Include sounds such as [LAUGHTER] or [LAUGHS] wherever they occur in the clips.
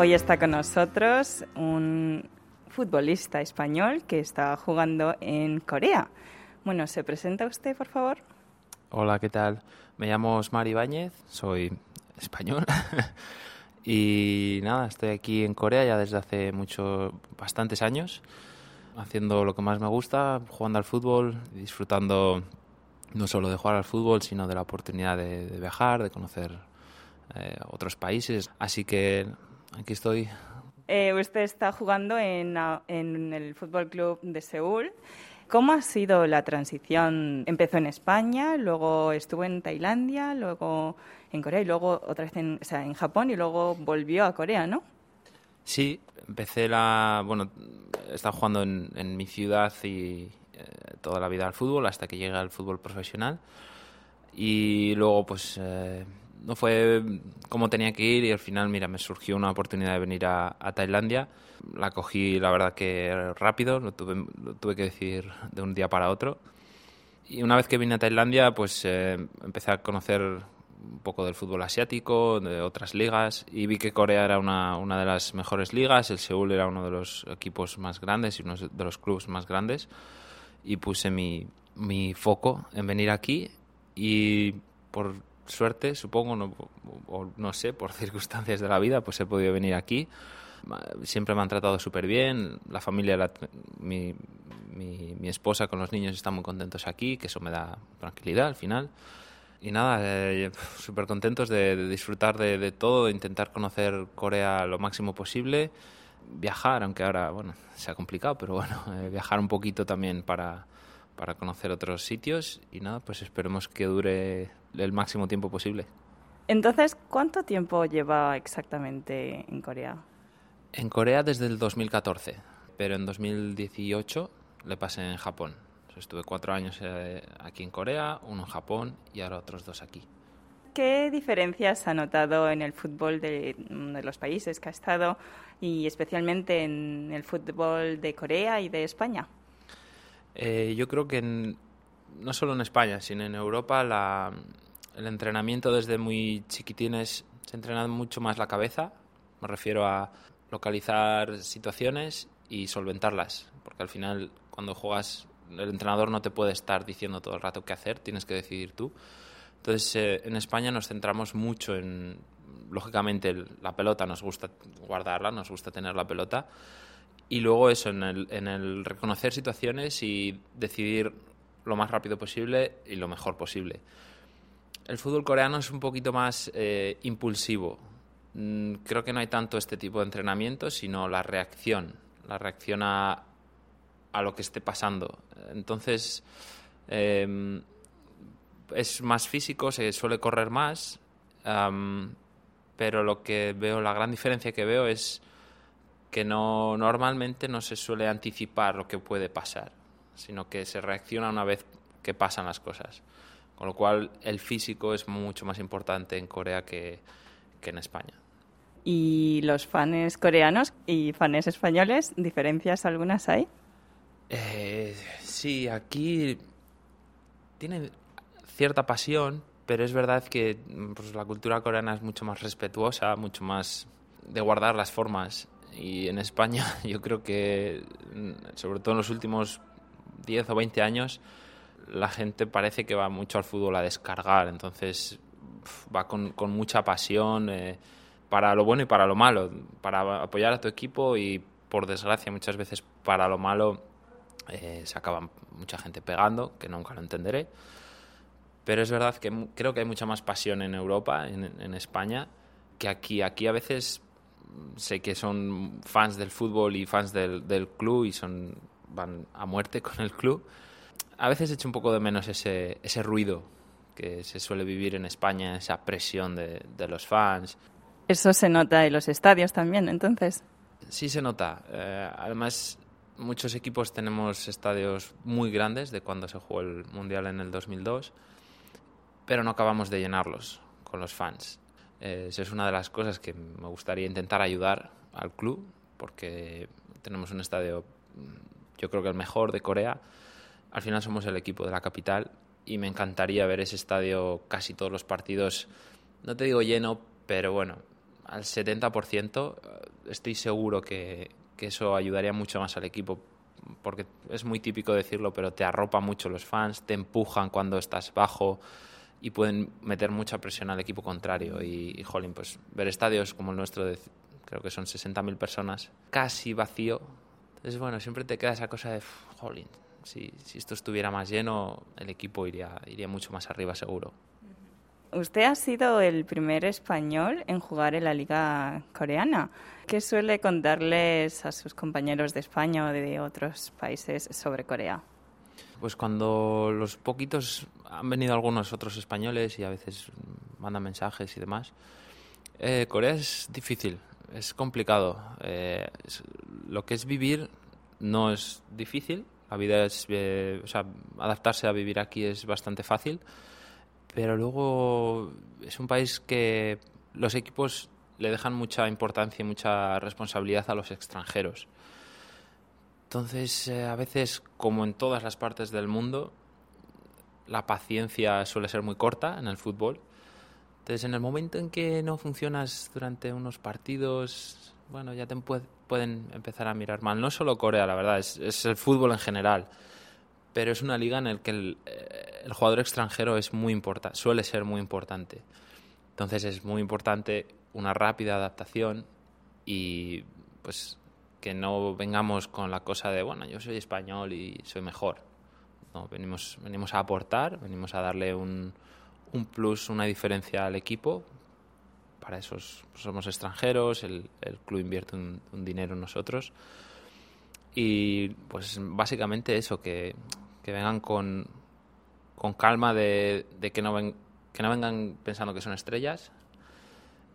Hoy está con nosotros un futbolista español que está jugando en Corea. Bueno, ¿se presenta usted, por favor? Hola, ¿qué tal? Me llamo Osmar Ibáñez, soy español [LAUGHS] y nada, estoy aquí en Corea ya desde hace mucho, bastantes años, haciendo lo que más me gusta, jugando al fútbol, disfrutando no solo de jugar al fútbol, sino de la oportunidad de, de viajar, de conocer eh, otros países. Así que aquí estoy. Eh, usted está jugando en, en el Fútbol Club de Seúl. ¿Cómo ha sido la transición? Empezó en España, luego estuvo en Tailandia, luego en Corea y luego otra vez en, o sea, en Japón y luego volvió a Corea, ¿no? Sí, empecé la. Bueno, he estado jugando en, en mi ciudad y eh, toda la vida al fútbol hasta que llegué al fútbol profesional. Y luego, pues. Eh, no fue como tenía que ir y al final, mira, me surgió una oportunidad de venir a, a Tailandia. La cogí, la verdad, que rápido, lo tuve, tuve que decir de un día para otro. Y una vez que vine a Tailandia, pues eh, empecé a conocer un poco del fútbol asiático, de otras ligas, y vi que Corea era una, una de las mejores ligas, el Seúl era uno de los equipos más grandes y uno de los clubes más grandes, y puse mi, mi foco en venir aquí y por suerte, supongo, no, o no sé, por [LAUGHS] circunstancias de la vida, pues he podido venir aquí. Siempre me han tratado súper bien, la familia, mi, mi, mi, esposa con los niños están muy contentos aquí, que eso me da tranquilidad al final. Y nada, eh, [LAUGHS] súper contentos de, disfrutar de, de, todo, de intentar conocer Corea lo máximo posible, viajar, aunque ahora, bueno, se ha complicado, pero bueno, [LAUGHS] eh, viajar un poquito también para, para conocer otros sitios y nada, pues esperemos que dure el máximo tiempo posible. Entonces, ¿cuánto tiempo lleva exactamente en Corea? En Corea desde el 2014, pero en 2018 le pasé en Japón. Estuve cuatro años eh, aquí en Corea, uno en Japón y ahora otros dos aquí. ¿Qué diferencias ha notado en el fútbol de, de, los países que ha estado y especialmente en el fútbol de Corea y de España? Eh, yo creo que en, no solo en España, sino en Europa la, el entrenamiento desde muy chiquitines se entrena mucho más la cabeza. Me refiero a localizar situaciones y solventarlas, porque al final cuando juegas el entrenador no te puede estar diciendo todo el rato qué hacer, tienes que decidir tú. Entonces eh, en España nos centramos mucho en, lógicamente la pelota, nos gusta guardarla, nos gusta tener la pelota, y luego eso, en el, en el reconocer situaciones y decidir lo más rápido posible y lo mejor posible. El fútbol coreano es un poquito más eh, impulsivo. Mm, creo que no hay tanto este tipo de entrenamiento, sino la reacción, la reacción a, a lo que esté pasando. Entonces, eh, es más físico, se suele correr más, pero lo que veo, la gran diferencia que veo es que no normalmente no se suele anticipar lo que puede pasar, sino que se reacciona una vez que pasan las cosas. Con lo cual el físico es mucho más importante en Corea que, que en España. ¿Y los fans coreanos y fans españoles, diferencias algunas hay? Eh, sí, aquí tiene cierta pasión, pero es verdad que pues, la cultura coreana es mucho más respetuosa, mucho más de guardar las formas. Y en España [LAUGHS] yo creo que, sobre todo en los últimos 10 o 20 años, la gente parece que va mucho al fútbol a descargar, entonces va con, con mucha pasión eh, para lo bueno y para lo malo, para apoyar a tu equipo y por desgracia muchas veces para lo malo eh, se acaba mucha gente pegando, que nunca lo entenderé. Pero es verdad que creo que hay mucha más pasión en Europa, en, en España, que aquí. Aquí a veces sé que son fans del fútbol y fans del, del club y son van a muerte con el club. A veces echo un poco de menos ese, ese ruido que se suele vivir en España, esa presión de, de los fans. Eso se nota en los estadios también, entonces. Sí se nota. Eh, además, muchos equipos tenemos estadios muy grandes de cuando se jugó el Mundial en el 2002, pero no acabamos de llenarlos con los fans. Eh, eso es una de las cosas que me gustaría intentar ayudar al club, porque tenemos un estadio, yo creo que el mejor de Corea. Al final somos el equipo de la capital y me encantaría ver ese estadio casi todos los partidos, no te digo lleno, pero bueno, al 70%, estoy seguro que, que eso ayudaría mucho más al equipo porque es muy típico decirlo, pero te arropa mucho los fans, te empujan cuando estás bajo y pueden meter mucha presión al equipo contrario. Y, y jolín, pues ver estadios como el nuestro, de, creo que son 60.000 personas, casi vacío. Entonces, bueno, siempre te queda esa cosa de, jolín, si, si esto estuviera más lleno, el equipo iría, iría mucho más arriba seguro. Usted ha sido el primer español en jugar en la liga coreana. ¿Qué suele contarles a sus compañeros de España o de otros países sobre Corea? Pues cuando los poquitos han venido algunos otros españoles y a veces mandan mensajes y demás, eh, Corea es difícil, es complicado. Eh, es, lo que es vivir no es difícil, la vida es, eh, o sea, adaptarse a vivir aquí es bastante fácil pero luego es un país que los equipos le dejan mucha importancia y mucha responsabilidad a los extranjeros. Entonces, eh, a veces, como en todas las partes del mundo, la paciencia suele ser muy corta en el fútbol. Entonces, en el momento en que no funcionas durante unos partidos, bueno, ya te pueden empezar a mirar mal. No solo Corea, la verdad, es, el fútbol en general pero es una liga en la que el, eh, el, jugador extranjero es muy importante, suele ser muy importante. Entonces es muy importante una rápida adaptación y pues que no vengamos con la cosa de, bueno, yo soy español y soy mejor. No, venimos, venimos a aportar, venimos a darle un, un plus, una diferencia al equipo. Para eso somos extranjeros, el, el club invierte un, dinero en nosotros y pues básicamente eso, que, que vengan con, con calma de, de que, no ven, que no vengan pensando que son estrellas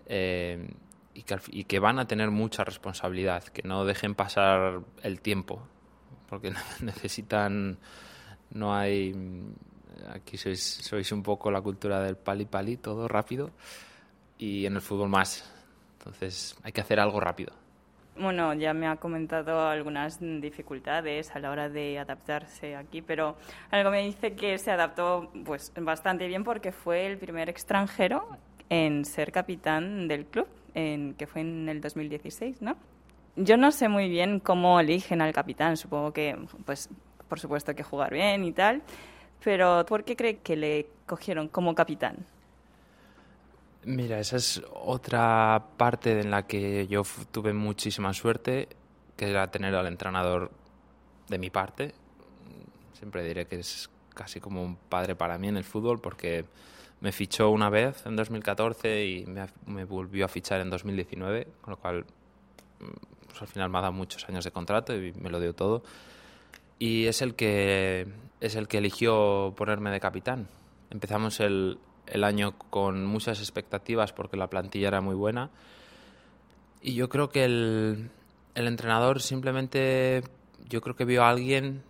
eh, y que van a tener mucha responsabilidad, que no dejen pasar el tiempo, porque [LAUGHS] necesitan, no hay, aquí sois, sois un poco la cultura del pali pali, todo rápido, y en el fútbol más, entonces hay que hacer algo rápido. Bueno, ya me ha comentado algunas dificultades a la hora de adaptarse aquí, pero algo me dice que se adaptó pues bastante bien porque fue el primer extranjero en ser capitán del club, en, que fue en el 2016, ¿no? Yo no sé muy bien cómo eligen al capitán, supongo que, pues, por supuesto que jugar bien y tal, pero ¿por qué cree que le cogieron como capitán? Mira, esa es otra parte en la que yo tuve muchísima suerte, que era tener al entrenador de mi parte. Siempre diré que es casi como un padre para mí en el fútbol, porque me fichó una vez en 2014 y me, volvió a fichar en 2019, con lo cual pues al final me ha dado muchos años de contrato y me lo dio todo. Y es el que es el que eligió ponerme de capitán. Empezamos el, el año con muchas expectativas porque la plantilla era muy buena. Y yo creo que el, el entrenador simplemente, yo creo que vio a alguien,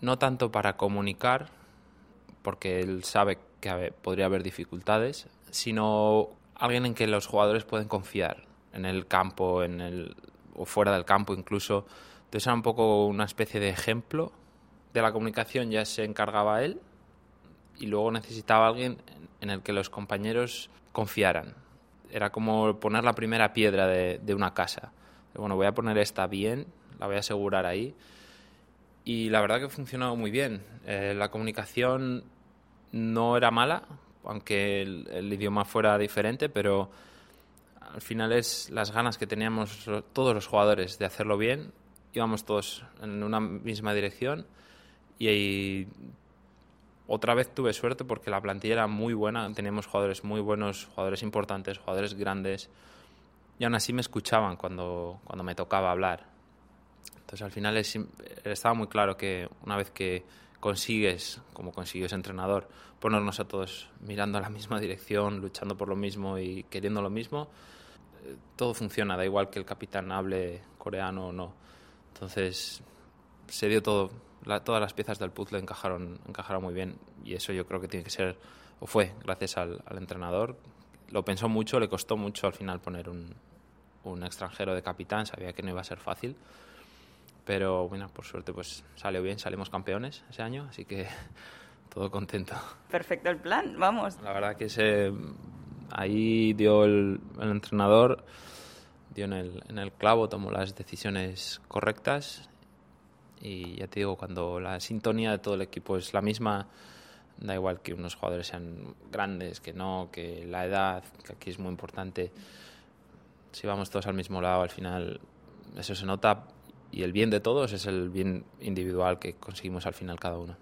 no tanto para comunicar, porque él sabe que podría haber dificultades, sino alguien en que los jugadores pueden confiar, en el campo, en el, o fuera del campo incluso. Entonces era un poco una especie de ejemplo de la comunicación, ya se encargaba él, y luego necesitaba alguien en el que los compañeros confiaran. Era como poner la primera piedra de, de una casa. Bueno, voy a poner esta bien, la voy a asegurar ahí. Y la verdad que funcionó muy bien. Eh, la comunicación no era mala, aunque el, el, idioma fuera diferente, pero al final es las ganas que teníamos todos los jugadores de hacerlo bien. Íbamos todos en una misma dirección y otra vez tuve suerte porque la plantilla era muy buena, teníamos jugadores muy buenos, jugadores importantes, jugadores grandes, y aún así me escuchaban cuando, cuando me tocaba hablar. Entonces al final es, estaba muy claro que una vez que consigues, como consiguió ese entrenador, ponernos a todos mirando a la misma dirección, luchando por lo mismo y queriendo lo mismo, eh, todo funciona, da igual que el capitán hable coreano o no. Entonces se dio todo la, todas las piezas del puzzle encajaron, encajaron muy bien y eso yo creo que tiene que ser, o fue, gracias al, al entrenador. Lo pensó mucho, le costó mucho al final poner un, un extranjero de capitán, sabía que no iba a ser fácil, pero bueno, por suerte pues salió bien, salimos campeones ese año, así que [LAUGHS] todo contento. Perfecto el plan, vamos. La verdad que ese, Ahí dio el, el entrenador, dio en el, en el clavo, tomó las decisiones correctas y ya te digo, cuando la sintonía de todo el equipo es la misma, da igual que unos jugadores sean grandes, que no, que la edad, que aquí es muy importante. Si vamos todos al mismo lado, al final eso se nota y el bien de todos es el bien individual que conseguimos al final cada uno.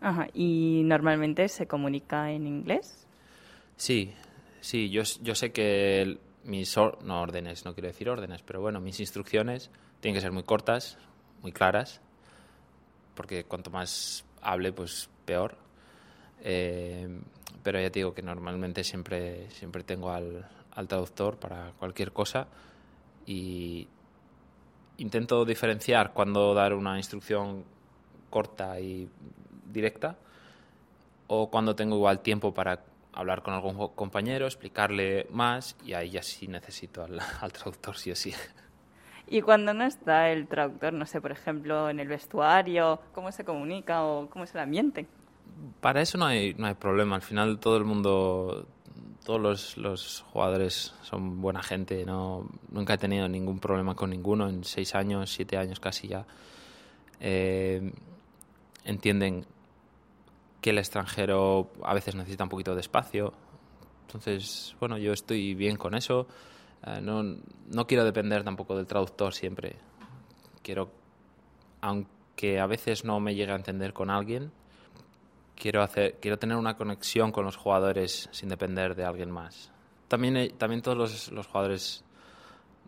Ajá. ¿Y normalmente se comunica en inglés? Sí, sí, yo, yo sé que mis no órdenes, no quiero decir órdenes, pero bueno, mis instrucciones tienen que ser muy cortas, muy claras, porque cuanto más hable, pues peor. Eh, pero ya te digo que normalmente siempre, siempre tengo al, al traductor para cualquier cosa y intento diferenciar cuando dar una instrucción corta y directa o cuando tengo igual tiempo para hablar con algún compañero, explicarle más y ahí ya sí necesito al, [LAUGHS] al traductor sí o sí. Y cuando no está el traductor, no sé, por ejemplo, en el vestuario, ¿cómo se comunica o cómo es el ambiente? Para eso no hay, no hay problema. Al final todo el mundo, todos los, los jugadores son buena gente. No, nunca he tenido ningún problema con ninguno en seis años, siete años casi ya. Eh, entienden que el extranjero a veces necesita un poquito de espacio. Entonces, bueno, yo estoy bien con eso. Uh, no, no quiero depender tampoco del traductor siempre. Quiero, aunque a veces no me llegue a entender con alguien, quiero, hacer, quiero tener una conexión con los jugadores sin depender de alguien más. También, eh, también todos los, los jugadores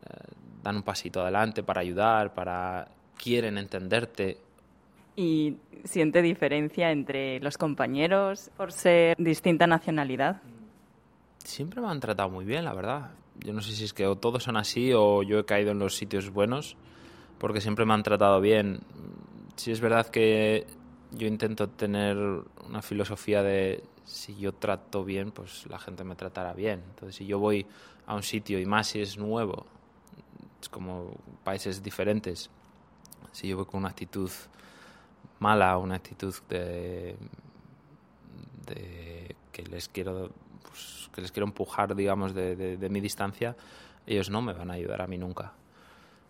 eh, dan un pasito adelante para ayudar, para quieren entenderte. ¿Y siente diferencia entre los compañeros por ser distinta nacionalidad? Siempre me han tratado muy bien, la verdad. Yo no sé si es que o todos son así o yo he caído en los sitios buenos, porque siempre me han tratado bien. Sí es verdad que yo intento tener una filosofía de si yo trato bien, pues la gente me tratará bien. Entonces, si yo voy a un sitio y más si es nuevo, es como países diferentes, si yo voy con una actitud mala, una actitud de, de que les quiero pues, que les quiero empujar, digamos, de, de, de mi distancia, ellos no me van a ayudar a mí nunca.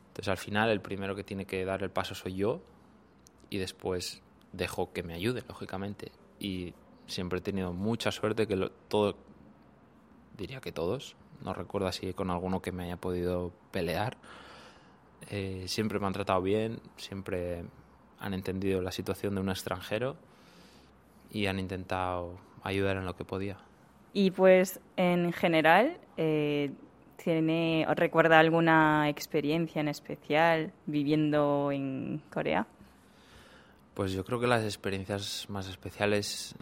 Entonces, al final, el primero que tiene que dar el paso soy yo y después dejo que me ayude, lógicamente. Y siempre he tenido mucha suerte que lo, todo, diría que todos, no recuerdo así con alguno que me haya podido pelear, eh, siempre me han tratado bien, siempre han entendido la situación de un extranjero y han intentado ayudar en lo que podía. Y pues en general, eh, ¿tiene o recuerda alguna experiencia en especial viviendo en Corea? Pues yo creo que las experiencias más especiales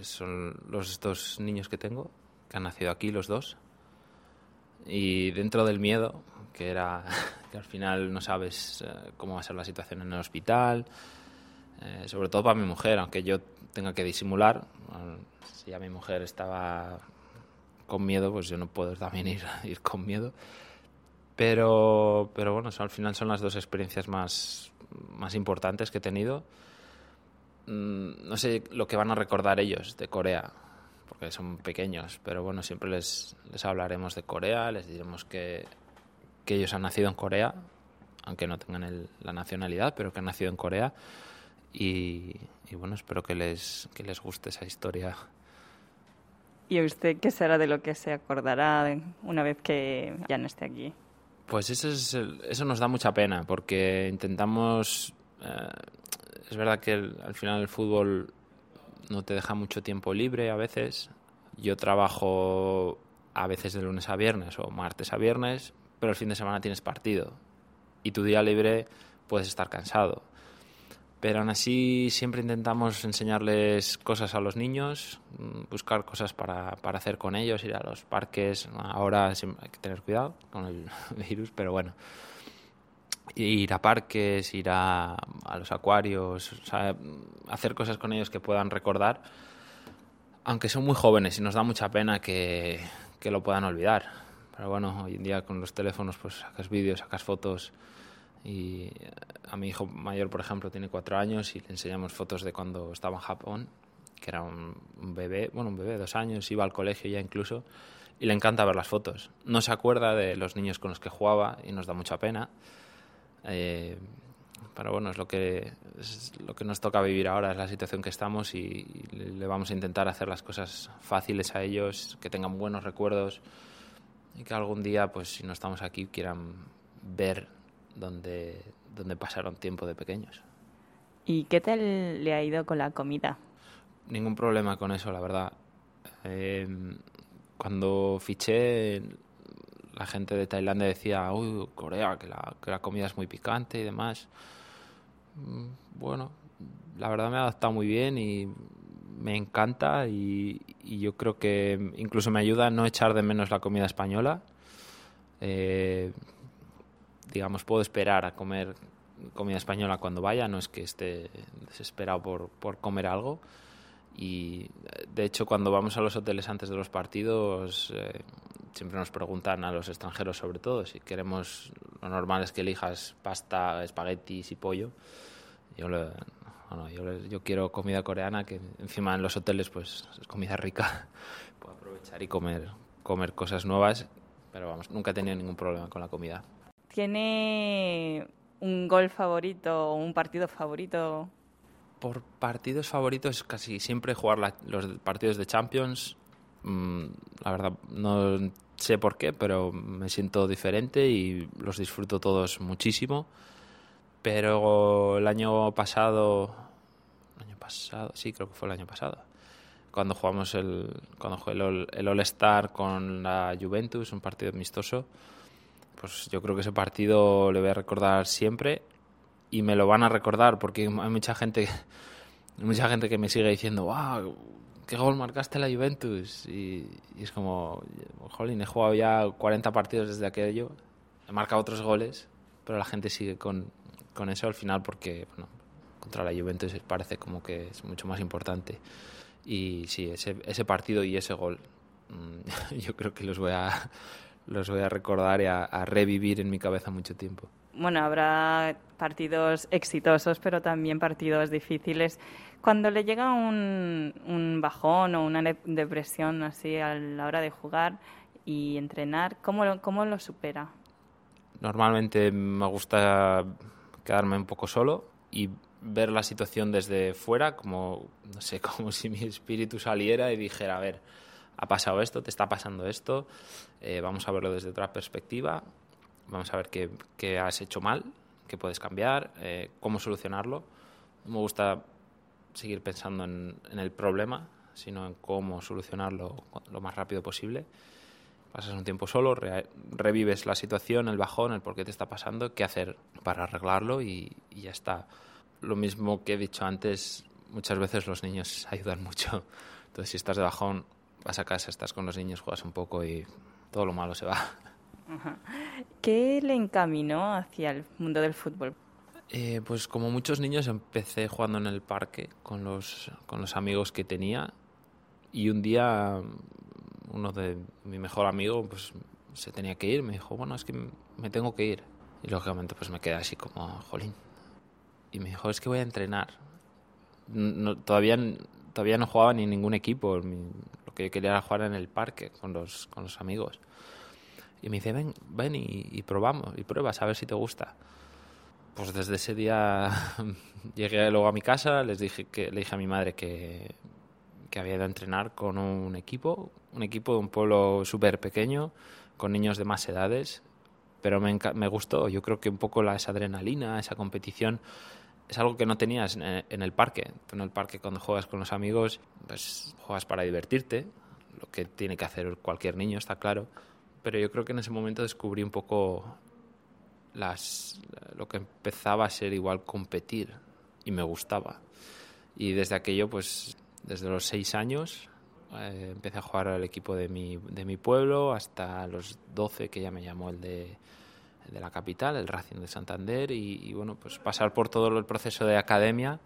son los dos niños que tengo, que han nacido aquí los dos. Y dentro del miedo, que era [LAUGHS] que al final no sabes eh, cómo va a ser la situación en el hospital, eh, sobre todo para mi mujer, aunque yo tenga que disimular, si ya mi mujer estaba con miedo, pues yo no puedo también ir, [LAUGHS] ir con miedo. Pero, pero bueno, al final son las dos experiencias más, más importantes que he tenido. Mm, no sé lo que van a recordar ellos de Corea, porque son pequeños, pero bueno, siempre les, les hablaremos de Corea, les diremos que, que ellos han nacido en Corea, aunque no tengan el, la nacionalidad, pero que han nacido en Corea. Y, y, bueno, espero que les, que les guste esa historia. ¿Y usted qué será de lo que se acordará una vez que ya no esté aquí? Pues eso, es el, eso nos da mucha pena, porque intentamos... Eh, es verdad que el, al final el fútbol no te deja mucho tiempo libre a veces. Yo trabajo a veces de lunes a viernes o martes a viernes, pero el fin de semana tienes partido. Y tu día libre puedes estar cansado. Pero aún así siempre intentamos enseñarles cosas a los niños, buscar cosas para, hacer con ellos, ir a los parques. Ahora hay que tener cuidado con el [LAUGHS] virus, pero bueno. Ir a parques, ir a, los acuarios, hacer cosas con ellos que puedan recordar, aunque son muy jóvenes y nos da mucha pena que lo puedan olvidar. Pero bueno, hoy en día con los teléfonos pues sacas vídeos, sacas fotos y a mi hijo mayor, por ejemplo, tiene cuatro años y le enseñamos fotos de cuando estaba en Japón, que era un, bebé, bueno, un bebé de dos años, iba al colegio ya incluso, y le encanta ver las fotos. No se acuerda de los niños con los que jugaba y nos da mucha pena. Eh, pero bueno, es lo que, es lo que nos toca vivir ahora, es la situación que estamos y, le vamos a intentar hacer las cosas fáciles a ellos, que tengan buenos recuerdos y que algún día, pues si no estamos aquí, quieran ver dónde, dónde pasaron tiempo de pequeños. ¿Y qué tal le ha ido con la comida? Ningún problema con eso, la verdad. Eh, cuando fiché, la gente de Tailandia decía, uy, Corea, que la, que la comida es muy picante y demás. Mm, bueno, la verdad me ha adaptado muy bien y me encanta y, yo creo que incluso me ayuda a no echar de menos la comida española. Eh, digamos, puedo esperar a comer comida española cuando vaya, no es que esté desesperado por, por comer algo. Y de hecho, cuando vamos a los hoteles antes de los partidos, eh, siempre nos preguntan a los extranjeros, sobre todo, si queremos, lo normal es que elijas pasta, espaguetis y pollo. Yo, yo, yo, quiero comida coreana, que encima en los hoteles, pues es comida rica. [LAUGHS] Puedo aprovechar y comer, comer cosas nuevas, pero vamos, nunca he tenido ningún problema con la comida. ¿Tiene un gol favorito o un partido favorito por partidos favoritos casi siempre jugar los partidos de Champions. Mm, la verdad no sé por qué, pero me siento diferente y los disfruto todos muchísimo. Pero el año pasado, año pasado, sí, creo que fue el año pasado, cuando jugamos el, cuando jugué el, el All Star con la Juventus, un partido amistoso, pues yo creo que ese partido le voy a recordar siempre y me lo van a recordar porque hay mucha gente mucha gente que me sigue diciendo wow qué gol marcaste la Juventus y, es como jolín he jugado ya 40 partidos desde aquello he marcado otros goles pero la gente sigue con, con eso al final porque bueno, contra la Juventus parece como que es mucho más importante y sí ese, ese partido y ese gol mm, [LAUGHS] yo creo que los voy a los voy a recordar y a revivir en mi cabeza mucho tiempo bueno, habrá partidos exitosos, pero también partidos difíciles. Cuando le llega un, un bajón o una depresión así a la hora de jugar y entrenar, ¿cómo cómo lo supera? Normalmente me gusta quedarme un poco solo y ver la situación desde fuera, como, no sé, [LAUGHS] como si mi espíritu saliera y dijera, a ver, ha pasado esto, te está pasando esto, eh, vamos a verlo desde otra perspectiva, Vamos a ver qué, has hecho mal, qué puedes cambiar, eh, cómo solucionarlo. No me gusta seguir pensando en, el problema, sino en cómo solucionarlo lo más rápido posible. Pasas un tiempo solo, revives la situación, el bajón, el por qué te está pasando, qué hacer para arreglarlo y, y ya está. Lo mismo que he dicho antes, muchas veces los niños [LAUGHS] ayudan mucho. Entonces, si estás de bajón, vas a casa, estás con los niños, juegas un poco y todo lo malo se va. ¿Qué le encaminó hacia el mundo del fútbol? Eh, pues como muchos niños empecé jugando en el parque con los, con los amigos que tenía y un día uno de mi mejor amigo pues se tenía que ir, me dijo, bueno, es que me tengo que ir. Y lógicamente pues me quedé así como, jolín. Y me dijo, es que voy a entrenar. No, todavía, todavía no jugaba ni en ningún equipo, lo que yo quería era jugar en el parque con los, con los amigos. Y me dice, ven, ven y, probamos, y pruebas a ver si te gusta. Pues desde ese día [LAUGHS] llegué luego a mi casa, les dije que, le dije a mi madre que, que había ido a entrenar con un equipo, un equipo de un pueblo súper pequeño, con niños de más edades, pero me, me, gustó. Yo creo que un poco la, esa adrenalina, esa competición, es algo que no tenías en, en, el parque. en el parque cuando juegas con los amigos, pues juegas para divertirte, lo que tiene que hacer cualquier niño, está claro pero yo creo que en ese momento descubrí un poco las, lo que empezaba a ser igual competir y me gustaba. Y desde aquello, pues desde los seis años, eh, empecé a jugar al equipo de mi, de mi pueblo hasta los doce que ya me llamó el de, de la capital, el Racing de Santander y, bueno, pues pasar por todo el proceso de academia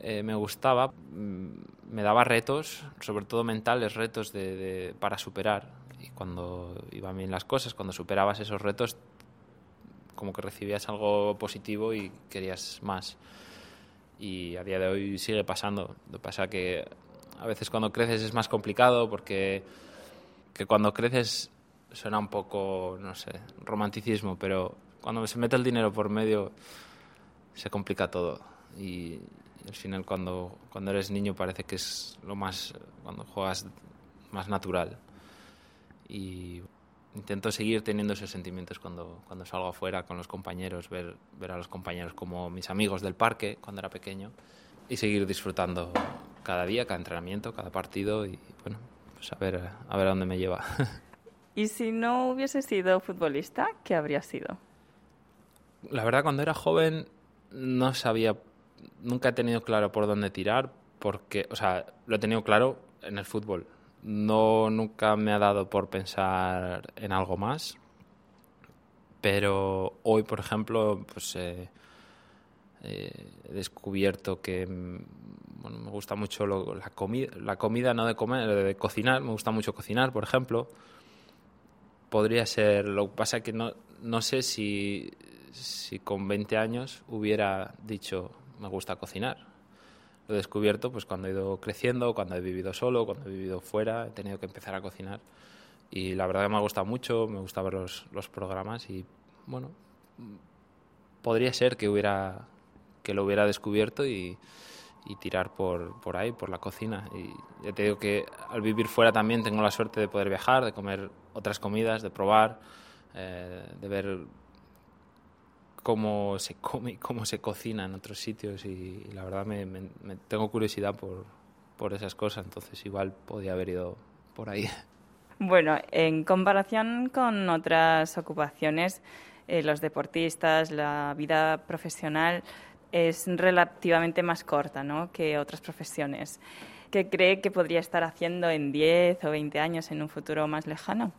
eh, me gustaba, mm, me daba retos, sobre todo mentales, retos de, para superar y cuando iban bien las cosas, cuando superabas esos retos, como que recibías algo positivo y querías más. Y a día de hoy sigue pasando. Lo que pasa que a veces cuando creces es más complicado porque que cuando creces suena un poco, no sé, romanticismo, pero cuando se mete el dinero por medio se complica todo. Y al final cuando, cuando eres niño parece que es lo más, cuando juegas más natural. Y intento seguir teniendo esos sentimientos cuando, cuando salgo afuera con los compañeros, ver, ver a los compañeros como mis amigos del parque cuando era pequeño y seguir disfrutando cada día, cada entrenamiento, cada partido y bueno, pues a ver a, ver a dónde me lleva. [LAUGHS] ¿Y si no hubiese sido futbolista, qué habría sido? La verdad, cuando era joven no sabía, nunca he tenido claro por dónde tirar, porque, o sea, lo he tenido claro en el fútbol. No, nunca me ha dado por pensar en algo más. Pero hoy, por ejemplo, pues eh, eh, he descubierto que bueno, me gusta mucho la comida, la comida no de comer, de cocinar, me gusta mucho cocinar, por ejemplo. Podría ser, lo que pasa que no, no sé si, si con 20 años hubiera dicho me gusta cocinar. Lo he descubierto pues cuando he ido creciendo, cuando he vivido solo, cuando he vivido fuera, he tenido que empezar a cocinar. Y la verdad que me ha gustado mucho, me gusta ver los, los programas y bueno, podría ser que hubiera que lo hubiera descubierto y, y tirar por, por ahí, por la cocina. Y ya te digo que al vivir fuera también tengo la suerte de poder viajar, de comer otras comidas, de probar, eh, de ver cómo se come y cómo se cocina en otros sitios y, la verdad me, tengo curiosidad por, por esas cosas, entonces igual podía haber ido por ahí. [LAUGHS] Bueno, en comparación con otras ocupaciones, eh, los deportistas, la vida profesional es relativamente más corta ¿no? que otras profesiones. ¿Qué cree que podría estar haciendo en 10 o 20 años en un futuro más lejano?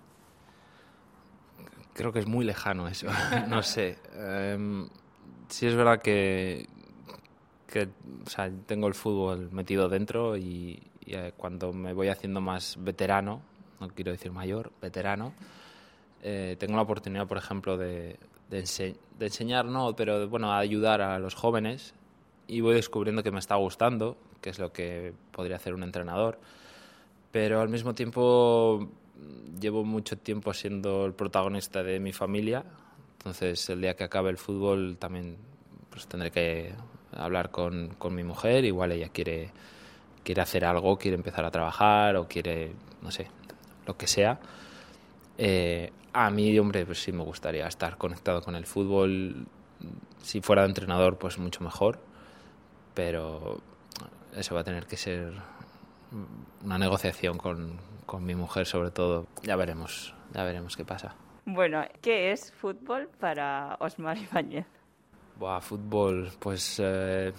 creo que es muy lejano eso. [LAUGHS] no sé. Em, sí es verdad que, que o sea, tengo el fútbol metido dentro y, eh, cuando me voy haciendo más veterano, no quiero decir mayor, veterano, eh, tengo la oportunidad, por ejemplo, de, de, enseñar, no, pero bueno, ayudar a los jóvenes. Y voy descubriendo que me está gustando, que es lo que podría hacer un entrenador, pero al mismo tiempo llevo mucho tiempo siendo el protagonista de mi familia, entonces el día que acabe el fútbol también pues tendré que hablar con, con mi mujer, igual ella quiere, quiere hacer algo, quiere empezar a trabajar o quiere, no sé, lo que sea. Eh, a mí, hombre, pues sí me gustaría estar conectado con el fútbol. Si fuera de entrenador, pues mucho mejor. Pero eso va a tener que ser una negociación con, con mi mujer sobre todo. Ya veremos, ya veremos qué pasa. Bueno, ¿qué es fútbol para Osmar Ibáñez? Buah, fútbol, pues eh,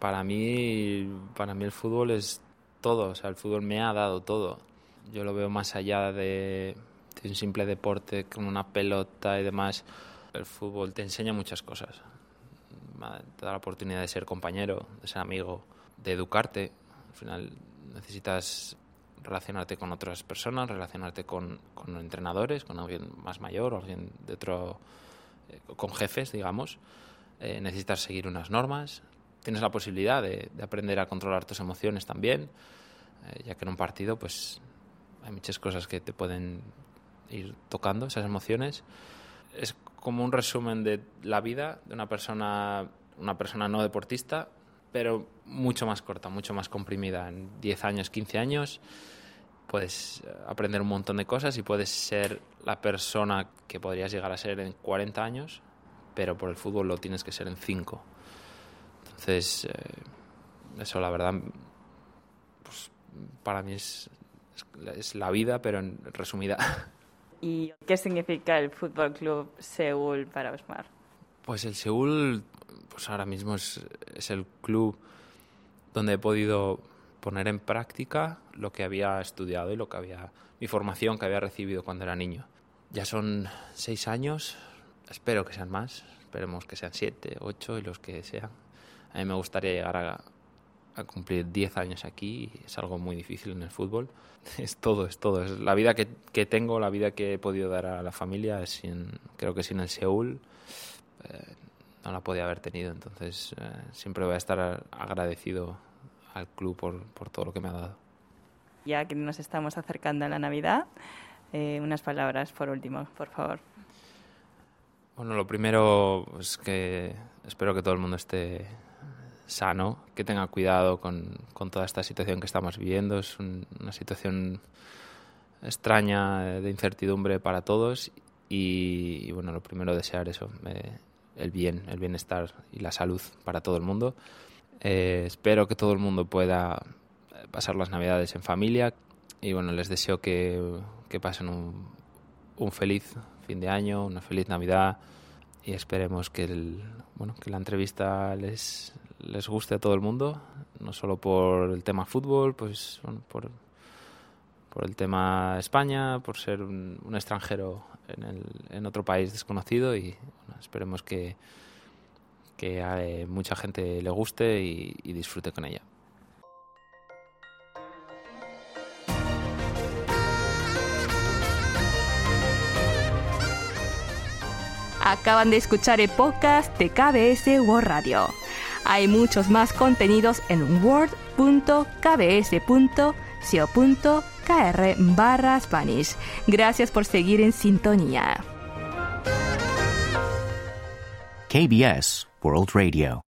para mí, para mí el fútbol es todo, o sea, el fútbol me ha dado todo. Yo lo veo más allá de, de un simple deporte con una pelota y demás. El fútbol te enseña muchas cosas. Te da la oportunidad de ser compañero, de ser amigo, de educarte. Al final necesitas relacionarte con otras personas, relacionarte con, con entrenadores, con alguien más mayor o alguien de otro, eh, con jefes, digamos. Eh, necesitas seguir unas normas. Tienes la posibilidad de, de aprender a controlar tus emociones también, eh, ya que en un partido pues hay muchas cosas que te pueden ir tocando, esas emociones. Es como un resumen de la vida de una persona, una persona no deportista, pero mucho más corta, mucho más comprimida. En 10 años, 15 años puedes eh, aprender un montón de cosas y puedes ser la persona que podrías llegar a ser en 40 años, pero por el fútbol lo tienes que ser en 5. Entonces, eh, eso la verdad, pues, para mí es, es, la vida, pero en resumida. [LAUGHS] ¿Y qué significa el Fútbol Club Seúl para Osmar? Pues el Seúl, pues ahora mismo es, es el club donde he podido poner en práctica lo que había estudiado y lo que había mi formación que había recibido cuando era niño. Ya son seis años, espero que sean más, esperemos que sean siete, ocho y los que sean. A mí me gustaría llegar a, a cumplir diez años aquí, es algo muy difícil en el fútbol. [LAUGHS] Es todo, es todo. Es la vida que, que tengo, la vida que he podido dar a la familia, sin, creo que sin el Seúl eh, no la podía haber tenido. Entonces eh, siempre voy a estar agradecido al club por, por todo lo que me ha dado. Ya que nos estamos acercando a la Navidad, eh, unas palabras por último, por favor. Bueno, lo primero es que espero que todo el mundo esté sano, que tenga cuidado con, con toda esta situación que estamos viviendo. Es una situación extraña de incertidumbre para todos y, bueno, lo primero desear eso, eh, el bien, el bienestar y la salud para todo el mundo. Eh, espero que todo el mundo pueda pasar las navidades en familia y bueno, les deseo que, que pasen un, un, feliz fin de año, una feliz Navidad y esperemos que, el, bueno, que la entrevista les, les guste a todo el mundo, no solo por el tema fútbol, pues por, por el tema España, por ser un, extranjero en, el, en, otro país desconocido y esperemos que, que a mucha gente le guste y, disfrute con ella. Acaban de escuchar podcast de KBS World Radio. Hay muchos más contenidos en word.kbs.co.kr barra Spanish. Gracias por seguir en sintonía. KBS World Radio.